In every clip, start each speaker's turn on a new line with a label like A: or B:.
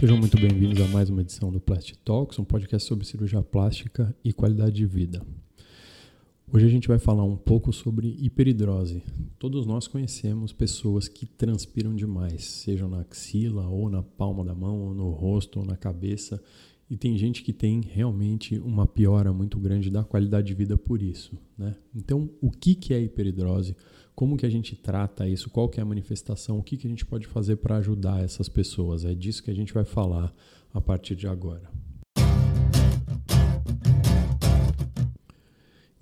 A: Sejam muito bem-vindos a mais uma edição do Plastic Talks, um podcast sobre cirurgia plástica e qualidade de vida. Hoje a gente vai falar um pouco sobre hiperidrose. Todos nós conhecemos pessoas que transpiram demais, seja na axila, ou na palma da mão, ou no rosto, ou na cabeça. E tem gente que tem realmente uma piora muito grande da qualidade de vida por isso. Né? Então, o que, que é hiperidrose? Como que a gente trata isso? Qual que é a manifestação? O que, que a gente pode fazer para ajudar essas pessoas? É disso que a gente vai falar a partir de agora.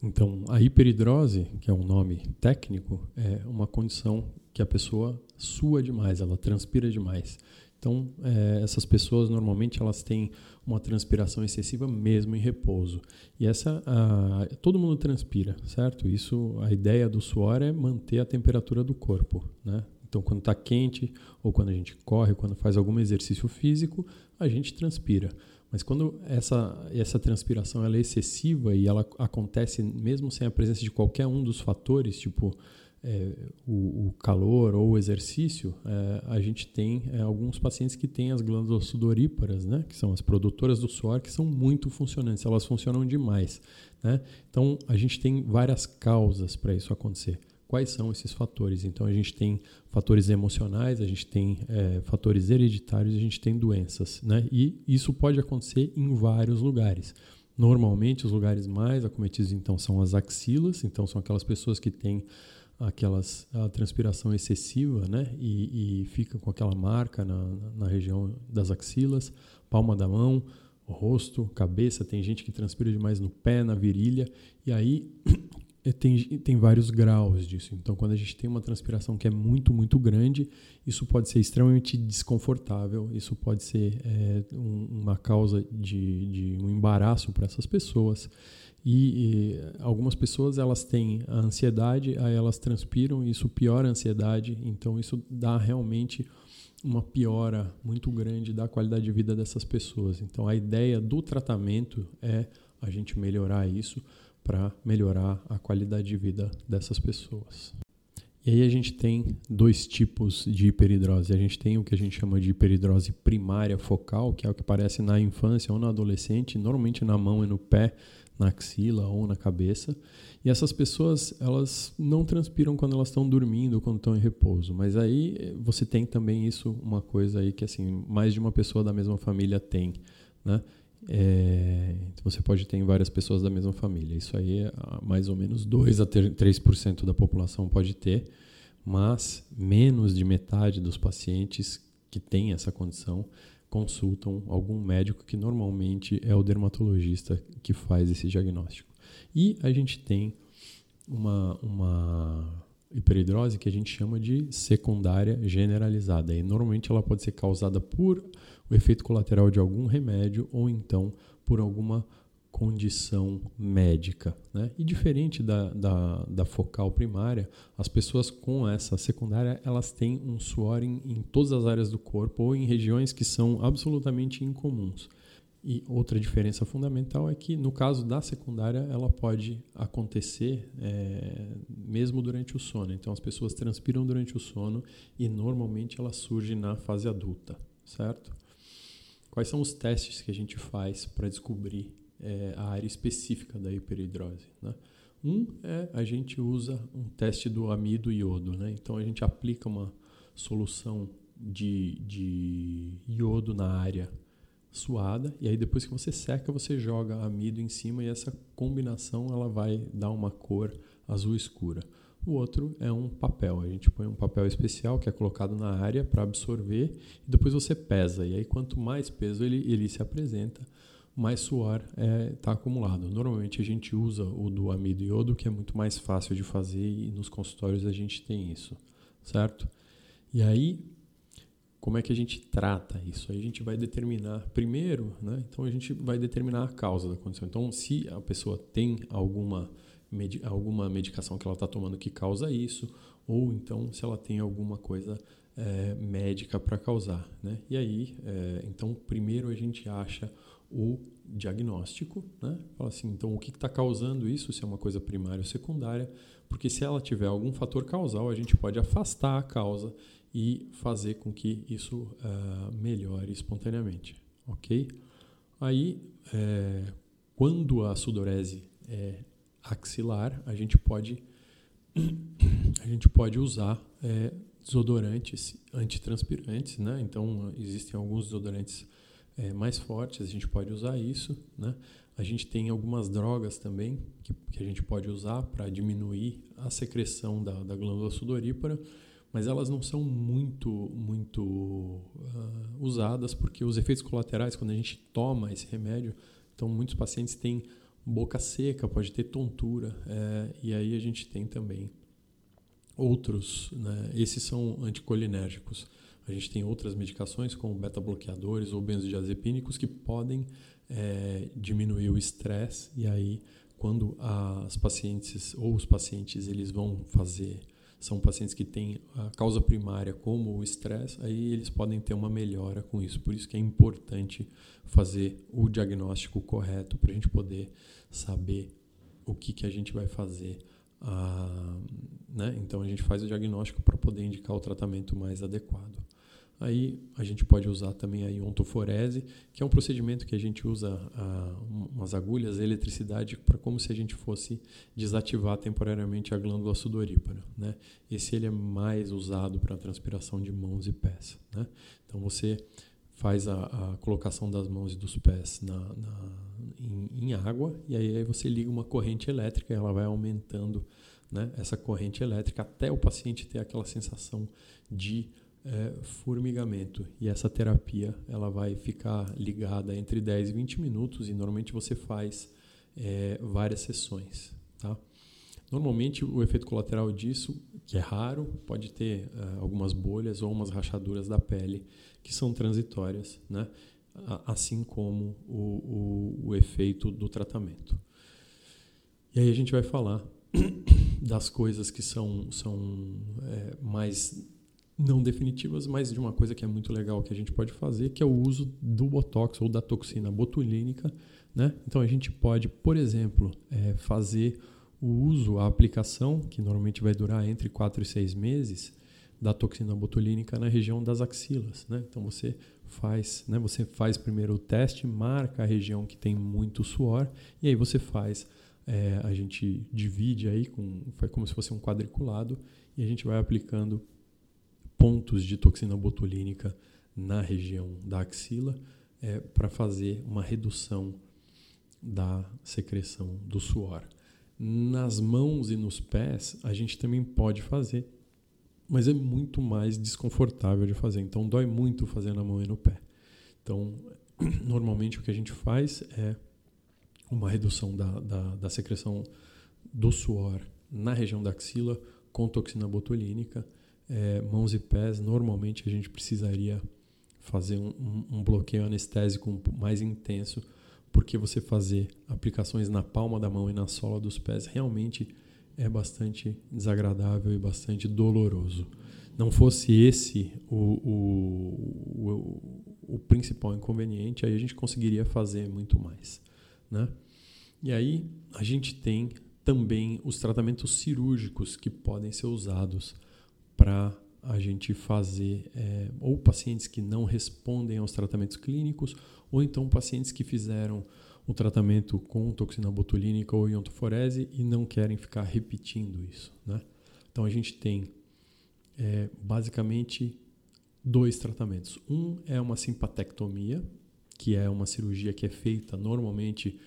A: Então, a hiperidrose, que é um nome técnico, é uma condição que a pessoa sua demais, ela transpira demais. Então, é, essas pessoas normalmente elas têm uma transpiração excessiva mesmo em repouso. E essa, a, todo mundo transpira, certo? Isso, a ideia do suor é manter a temperatura do corpo, né? Então, quando está quente ou quando a gente corre, quando faz algum exercício físico, a gente transpira. Mas quando essa, essa transpiração ela é excessiva e ela acontece mesmo sem a presença de qualquer um dos fatores, tipo é, o, o, calor ou o exercício, é, a gente tem é, alguns pacientes que têm as glândulas sudoríparas, né, que são as produtoras do suor, que são muito funcionantes, elas funcionam demais. Né? Então, a gente tem várias causas para isso acontecer. Quais são esses fatores? Então, a gente tem fatores emocionais, a gente tem é, fatores hereditários, a gente tem doenças. Né? E isso pode acontecer em vários lugares. Normalmente, os lugares mais acometidos, então, são as axilas, então, são aquelas pessoas que têm aquelas a transpiração excessiva, né? E, e fica com aquela marca na, na região das axilas, palma da mão, rosto, cabeça. Tem gente que transpira demais no pé, na virilha. E aí tem, tem vários graus disso. Então, quando a gente tem uma transpiração que é muito, muito grande, isso pode ser extremamente desconfortável, isso pode ser é, um, uma causa de, de um embaraço para essas pessoas. E, e, algumas pessoas elas têm a ansiedade, aí elas transpiram, e isso piora a ansiedade, então isso dá realmente uma piora muito grande da qualidade de vida dessas pessoas. Então a ideia do tratamento é a gente melhorar isso para melhorar a qualidade de vida dessas pessoas. E aí a gente tem dois tipos de hiperidrose. A gente tem o que a gente chama de hiperidrose primária focal, que é o que aparece na infância ou na adolescente, normalmente na mão e no pé, na axila ou na cabeça. E essas pessoas, elas não transpiram quando elas estão dormindo quando estão em repouso. Mas aí você tem também isso, uma coisa aí que assim, mais de uma pessoa da mesma família tem, né? É, você pode ter várias pessoas da mesma família. Isso aí é mais ou menos 2 a 3% da população pode ter, mas menos de metade dos pacientes que têm essa condição consultam algum médico que normalmente é o dermatologista que faz esse diagnóstico. E a gente tem uma, uma hiperidrose que a gente chama de secundária generalizada. E normalmente ela pode ser causada por o efeito colateral de algum remédio ou então por alguma condição médica. Né? E diferente da, da, da, focal primária, as pessoas com essa secundária elas têm um suor em, em todas as áreas do corpo ou em regiões que são absolutamente incomuns. E outra diferença fundamental é que, no caso da secundária, ela pode acontecer é, mesmo durante o sono. Então, as pessoas transpiram durante o sono e normalmente ela surge na fase adulta, certo? Quais são os testes que a gente faz para descobrir é, a área específica da hiperidrose. Né? Um é a gente usa um teste do amido iodo. Né? Então a gente aplica uma solução de, de iodo na área suada e aí depois que você seca você joga amido em cima e essa combinação ela vai dar uma cor azul escura. O outro é um papel. A gente põe um papel especial que é colocado na área para absorver e depois você pesa. E aí quanto mais peso ele, ele se apresenta, mais suor está é, tá acumulado. Normalmente a gente usa o do amido iodo, que é muito mais fácil de fazer e nos consultórios a gente tem isso, certo? E aí, como é que a gente trata isso? Aí a gente vai determinar primeiro, né? Então a gente vai determinar a causa da condição. Então, se a pessoa tem alguma alguma medicação que ela está tomando que causa isso, ou então se ela tem alguma coisa é, médica para causar. Né? E aí, é, então, primeiro a gente acha o diagnóstico, né? Fala assim, então o que está causando isso, se é uma coisa primária ou secundária, porque se ela tiver algum fator causal, a gente pode afastar a causa e fazer com que isso uh, melhore espontaneamente, ok? Aí, é, quando a sudorese é axilar, a gente pode a gente pode usar é, desodorantes antitranspirantes, né? Então existem alguns desodorantes é, mais fortes, a gente pode usar isso, né? A gente tem algumas drogas também que, que a gente pode usar para diminuir a secreção da, da, glândula sudorípara, mas elas não são muito, muito uh, usadas porque os efeitos colaterais, quando a gente toma esse remédio, então muitos pacientes têm boca seca, pode ter tontura, é, e aí a gente tem também outros, né? esses são anticolinérgicos. A gente tem outras medicações, como beta-bloqueadores ou benzodiazepínicos, que podem é, diminuir o estresse. E aí, quando as pacientes ou os pacientes eles vão fazer, são pacientes que têm a causa primária como o estresse, aí eles podem ter uma melhora com isso. Por isso que é importante fazer o diagnóstico correto para a gente poder saber o que, que a gente vai fazer. Ah, né? Então a gente faz o diagnóstico para poder indicar o tratamento mais adequado. Aí a gente pode usar também a iontoforese, que é um procedimento que a gente usa uh, umas agulhas, a eletricidade, para como se a gente fosse desativar temporariamente a glândula sudorípara. Né? Esse ele é mais usado para transpiração de mãos e pés. Né? Então você faz a, a, colocação das mãos e dos pés na, na em, em, água e aí, aí você liga uma corrente elétrica e ela vai aumentando né, essa corrente elétrica até o paciente ter aquela sensação de é, formigamento. E essa terapia ela vai ficar ligada entre 10 e 20 minutos e normalmente você faz é, várias sessões. Tá? Normalmente o efeito colateral disso, que é raro, pode ter uh, algumas bolhas ou umas rachaduras da pele que são transitórias, né? assim como o, o, o efeito do tratamento. E aí a gente vai falar das coisas que são, são é, mais não definitivas, mas de uma coisa que é muito legal que a gente pode fazer, que é o uso do botox ou da toxina botulínica. Né? Então a gente pode, por exemplo, é, fazer o uso, a aplicação, que normalmente vai durar entre 4 e 6 meses, da toxina botulínica na região das axilas. Né? Então você faz, né? você faz primeiro o teste, marca a região que tem muito suor, e aí você faz, é, a gente divide aí, com, foi como se fosse um quadriculado, e a gente vai aplicando pontos de toxina botulínica na região da axila é, para fazer uma redução da secreção do suor. Nas mãos e nos pés, a gente também pode fazer, mas é muito mais desconfortável de fazer. Então, dói muito fazer na mão e no pé. Então, normalmente o que a gente faz é uma redução da, da, da secreção do suor na região da axila com toxina botulínica é, mãos e pés, normalmente a gente precisaria fazer um, um, um, bloqueio anestésico mais intenso, porque você fazer aplicações na palma da mão e na sola dos pés realmente é bastante desagradável e bastante doloroso. Não fosse esse o, o, o, o principal inconveniente, aí a gente conseguiria fazer muito mais. Né? E aí a gente tem também os tratamentos cirúrgicos que podem ser usados para a gente fazer é, ou pacientes que não respondem aos tratamentos clínicos ou então pacientes que fizeram o tratamento com toxina botulínica ou iontoforese e não querem ficar repetindo isso. Né? Então a gente tem é, basicamente dois tratamentos. Um é uma simpatectomia, que é uma cirurgia que é feita normalmente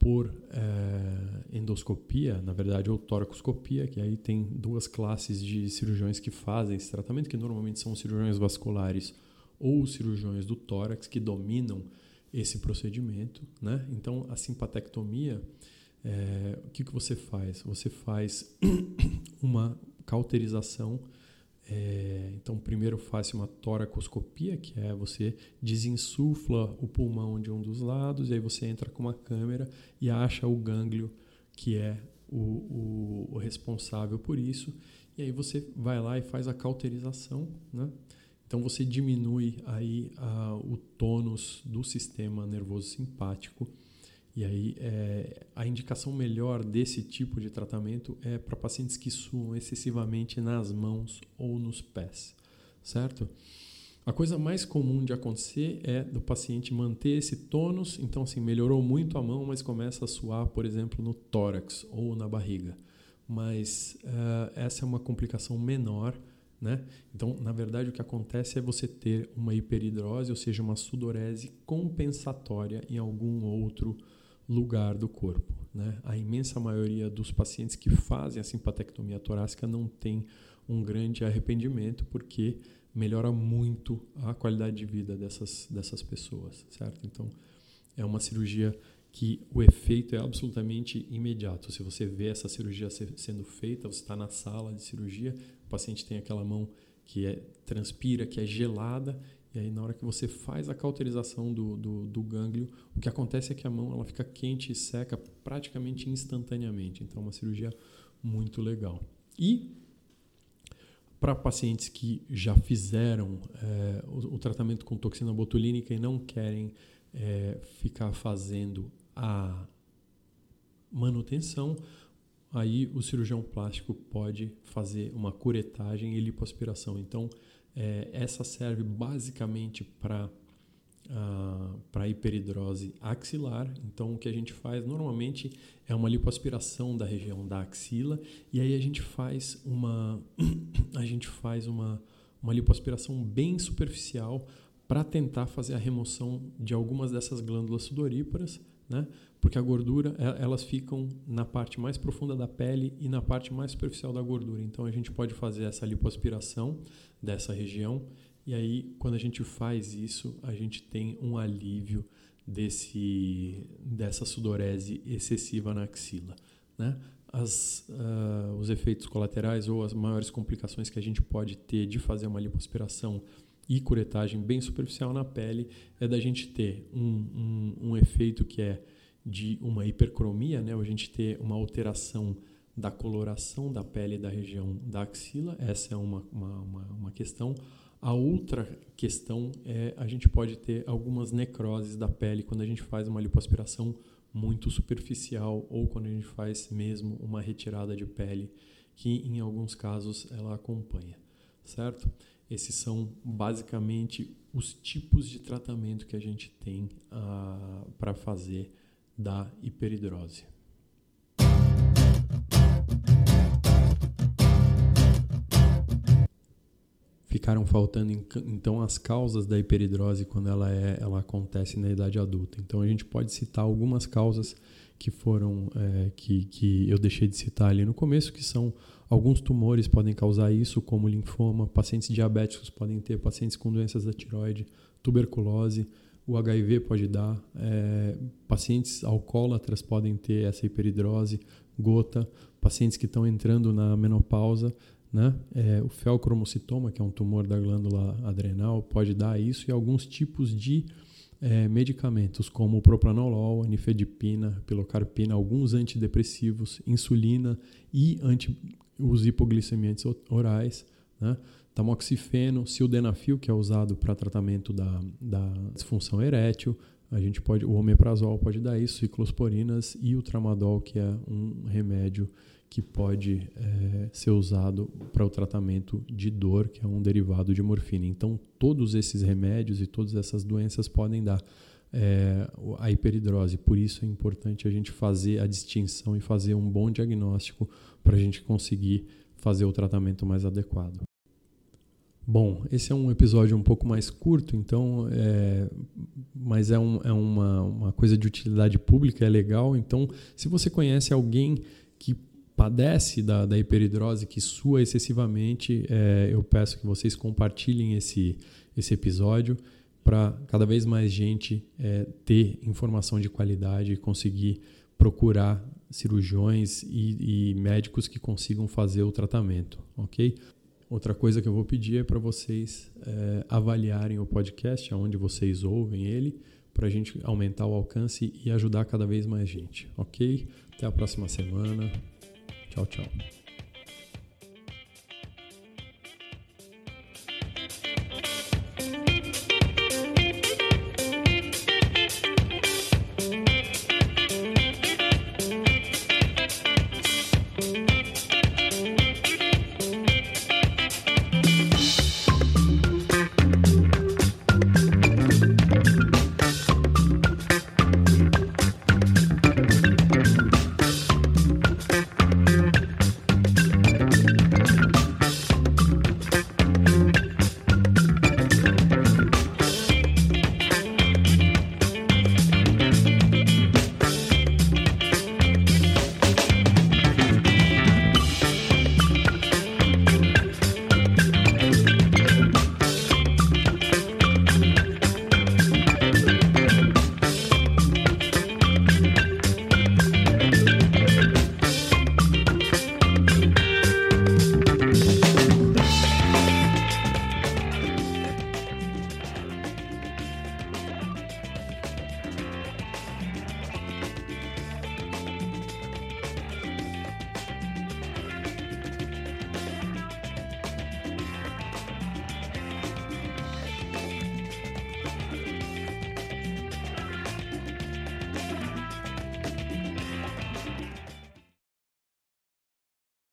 A: por é, endoscopia, na verdade, ou toracoscopia, que aí tem duas classes de cirurgiões que fazem esse tratamento, que normalmente são cirurgiões vasculares ou cirurgiões do tórax que dominam esse procedimento. Né? Então, a simpatectomia, é, o que, que você faz? Você faz uma cauterização é, então, primeiro faz uma toracoscopia, que é você desinsufla o pulmão de um dos lados, e aí você entra com uma câmera e acha o gânglio que é o, o, o responsável por isso. E aí você vai lá e faz a cauterização, né? Então você diminui aí a, o tônus do sistema nervoso simpático e aí é, a indicação melhor desse tipo de tratamento é para pacientes que suam excessivamente nas mãos ou nos pés, certo? A coisa mais comum de acontecer é do paciente manter esse tônus, então assim, melhorou muito a mão, mas começa a suar, por exemplo, no tórax ou na barriga. Mas uh, essa é uma complicação menor, né? Então, na verdade, o que acontece é você ter uma hiperidrose, ou seja, uma sudorese compensatória em algum outro lugar do corpo. Né? A imensa maioria dos pacientes que fazem a simpatectomia torácica não tem um grande arrependimento, porque melhora muito a qualidade de vida dessas, dessas pessoas, certo? Então, é uma cirurgia que o efeito é absolutamente imediato. Se você vê essa cirurgia sendo feita, você está na sala de cirurgia, o paciente tem aquela mão que é, transpira, que é gelada, e aí na hora que você faz a cauterização do, do, do gânglio, o que acontece é que a mão ela fica quente e seca praticamente instantaneamente. Então, é uma cirurgia muito legal. E para pacientes que já fizeram é, o, o, tratamento com toxina botulínica e não querem é, ficar fazendo a manutenção, aí o cirurgião plástico pode fazer uma curetagem e lipoaspiração. Então, é, essa serve basicamente para para hiperidrose axilar. Então, o que a gente faz normalmente é uma lipoaspiração da região da axila e aí a gente faz uma a gente faz uma, uma lipoaspiração bem superficial para tentar fazer a remoção de algumas dessas glândulas sudoríparas, né? Porque a gordura, elas ficam na parte mais profunda da pele e na parte mais superficial da gordura. Então a gente pode fazer essa lipoaspiração dessa região e aí, quando a gente faz isso, a gente tem um alívio desse, dessa sudorese excessiva na axila. Né? As, uh, os efeitos colaterais ou as maiores complicações que a gente pode ter de fazer uma lipoaspiração e curetagem bem superficial na pele é da gente ter um, um, um efeito que é de uma hipercromia, né? a gente ter uma alteração da coloração da pele da região da axila, essa é uma, uma, uma, uma questão. A outra questão é a gente pode ter algumas necroses da pele quando a gente faz uma lipoaspiração muito superficial ou quando a gente faz mesmo uma retirada de pele que em alguns casos ela acompanha, certo? Esses são basicamente os tipos de tratamento que a gente tem uh, ah, para fazer da hiperidrose. ficaram faltando então as causas da hiperidrose quando ela é ela acontece na idade adulta. Então a gente pode citar algumas causas que foram é, que, que eu deixei de citar ali no começo, que são alguns tumores podem causar isso, como linfoma, pacientes diabéticos podem ter, pacientes com doenças da tiroide, tuberculose, o HIV pode dar, é, pacientes alcoólatras podem ter essa hiperidrose, gota, pacientes que estão entrando na menopausa né? É, o felcromocitoma, que é um tumor da glândula adrenal, pode dar isso e alguns tipos de é, medicamentos, como propranolol, nifedipina, pilocarpina, alguns antidepressivos, insulina e anti, os hipoglicemiantes orais, né? tamoxifeno, sildenafil, que é usado para tratamento da, da disfunção erétil, a gente pode, o omeprazol pode dar isso, ciclosporinas e o tramadol, que é um remédio que pode é, ser usado para o tratamento de dor, que é um derivado de morfina. Então, todos esses remédios e todas essas doenças podem dar é, a hiperidrose. Por isso é importante a gente fazer a distinção e fazer um bom diagnóstico para a gente conseguir fazer o tratamento mais adequado. Bom, esse é um episódio um pouco mais curto, então, é, mas é, um, é uma, uma coisa de utilidade pública, é legal. Então, se você conhece alguém que padece da, da hiperidrose, que sua excessivamente, é, eu peço que vocês compartilhem esse, esse episódio para cada vez mais gente é, ter informação de qualidade e conseguir procurar cirurgiões e, e, médicos que consigam fazer o tratamento, ok? Outra coisa que eu vou pedir é para vocês é, avaliarem o podcast, aonde vocês ouvem ele, para a gente aumentar o alcance e ajudar cada vez mais gente, ok? Até a próxima semana. Tchau, tchau.